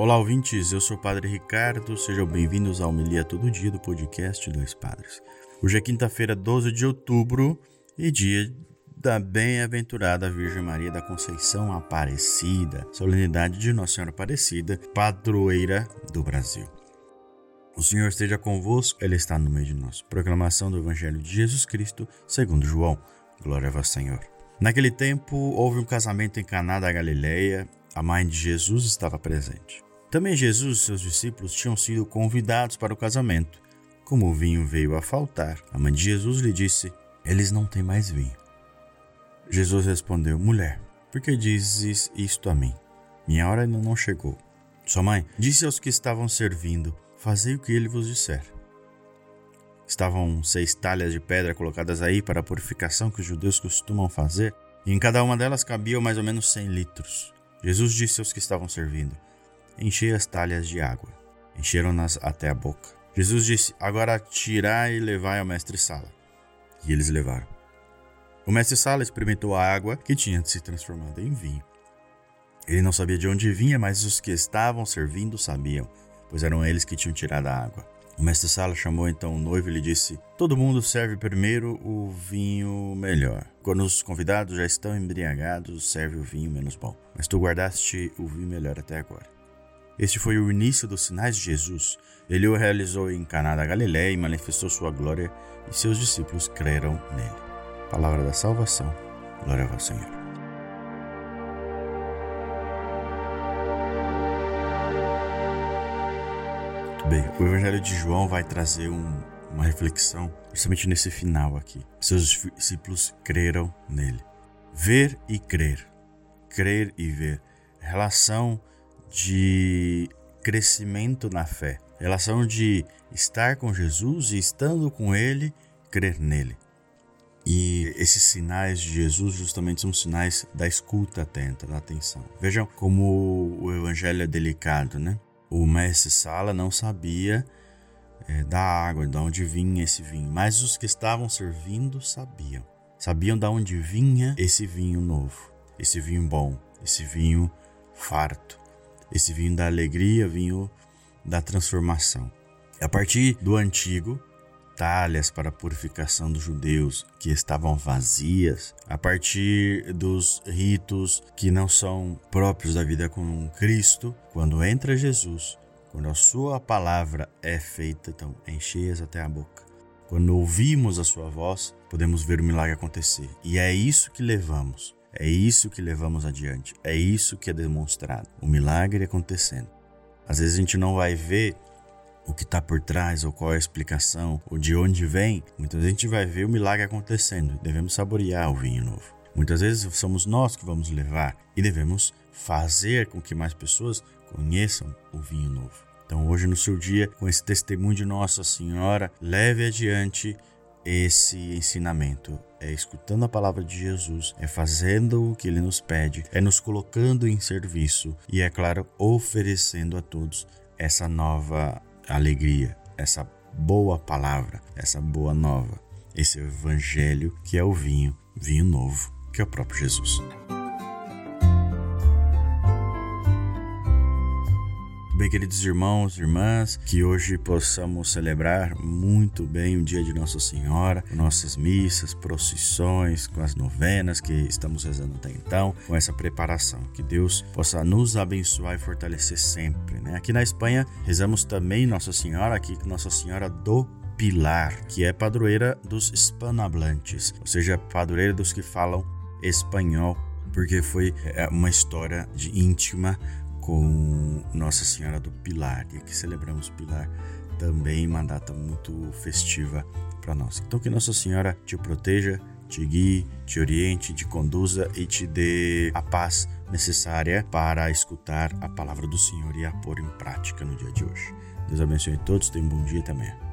Olá, ouvintes. Eu sou o Padre Ricardo. Sejam bem-vindos ao Melia Todo Dia do podcast Dois Padres. Hoje é quinta-feira, 12 de outubro e dia da bem-aventurada Virgem Maria da Conceição Aparecida, solenidade de Nossa Senhora Aparecida, padroeira do Brasil. O Senhor esteja convosco, Ele está no meio de nós. Proclamação do Evangelho de Jesus Cristo, segundo João. Glória a vós, Senhor. Naquele tempo, houve um casamento em Caná da Galileia. A mãe de Jesus estava presente. Também Jesus e seus discípulos tinham sido convidados para o casamento. Como o vinho veio a faltar, a mãe de Jesus lhe disse: Eles não têm mais vinho. Jesus respondeu: Mulher, por que dizes isto a mim? Minha hora ainda não chegou. Sua mãe disse aos que estavam servindo: Fazei o que ele vos disser. Estavam seis talhas de pedra colocadas aí para a purificação que os judeus costumam fazer, e em cada uma delas cabiam mais ou menos cem litros. Jesus disse aos que estavam servindo: Enchei as talhas de água. Encheram-nas até a boca. Jesus disse: Agora tirai e levai ao mestre-sala. E eles levaram. O mestre-sala experimentou a água que tinha se transformado em vinho. Ele não sabia de onde vinha, mas os que estavam servindo sabiam, pois eram eles que tinham tirado a água. O mestre-sala chamou então o noivo e lhe disse: Todo mundo serve primeiro o vinho melhor. Quando os convidados já estão embriagados, serve o vinho menos bom. Mas tu guardaste o vinho melhor até agora. Este foi o início dos sinais de Jesus. Ele o realizou em Caná da Galiléia e manifestou sua glória, e seus discípulos creram nele. Palavra da salvação. Glória ao Senhor. Muito bem, o Evangelho de João vai trazer um, uma reflexão justamente nesse final aqui. Seus discípulos creram nele. Ver e crer. Crer e ver. Relação de crescimento na fé, relação de estar com Jesus e estando com Ele, crer nele. E esses sinais de Jesus justamente são sinais da escuta atenta, da atenção. Vejam como o evangelho é delicado, né? O mestre Sala não sabia é, da água, de onde vinha esse vinho, mas os que estavam servindo sabiam. Sabiam de onde vinha esse vinho novo, esse vinho bom, esse vinho farto esse vinho da alegria, vinho da transformação. A partir do antigo, talhas para a purificação dos judeus que estavam vazias, a partir dos ritos que não são próprios da vida com Cristo, quando entra Jesus, quando a sua palavra é feita, então encheias até a boca. Quando ouvimos a sua voz, podemos ver o milagre acontecer. E é isso que levamos é isso que levamos adiante, é isso que é demonstrado, o milagre acontecendo. Às vezes a gente não vai ver o que está por trás, ou qual é a explicação, ou de onde vem. Muitas vezes a gente vai ver o milagre acontecendo devemos saborear o vinho novo. Muitas vezes somos nós que vamos levar e devemos fazer com que mais pessoas conheçam o vinho novo. Então, hoje, no seu dia, com esse testemunho de Nossa Senhora, leve adiante esse ensinamento. É escutando a palavra de Jesus, é fazendo o que ele nos pede, é nos colocando em serviço e, é claro, oferecendo a todos essa nova alegria, essa boa palavra, essa boa nova, esse evangelho que é o vinho, vinho novo, que é o próprio Jesus. Bem, queridos irmãos e irmãs, que hoje possamos celebrar muito bem o dia de Nossa Senhora, nossas missas, procissões, com as novenas que estamos rezando até então, com essa preparação. Que Deus possa nos abençoar e fortalecer sempre. Né? Aqui na Espanha, rezamos também Nossa Senhora, aqui Nossa Senhora do Pilar, que é padroeira dos hispanohablantes, ou seja, padroeira dos que falam espanhol, porque foi é, uma história de íntima com Nossa Senhora do Pilar. E aqui celebramos Pilar também, uma data muito festiva para nós. Então, que Nossa Senhora te proteja, te guie, te oriente, te conduza e te dê a paz necessária para escutar a palavra do Senhor e a pôr em prática no dia de hoje. Deus abençoe todos, tenham um bom dia também.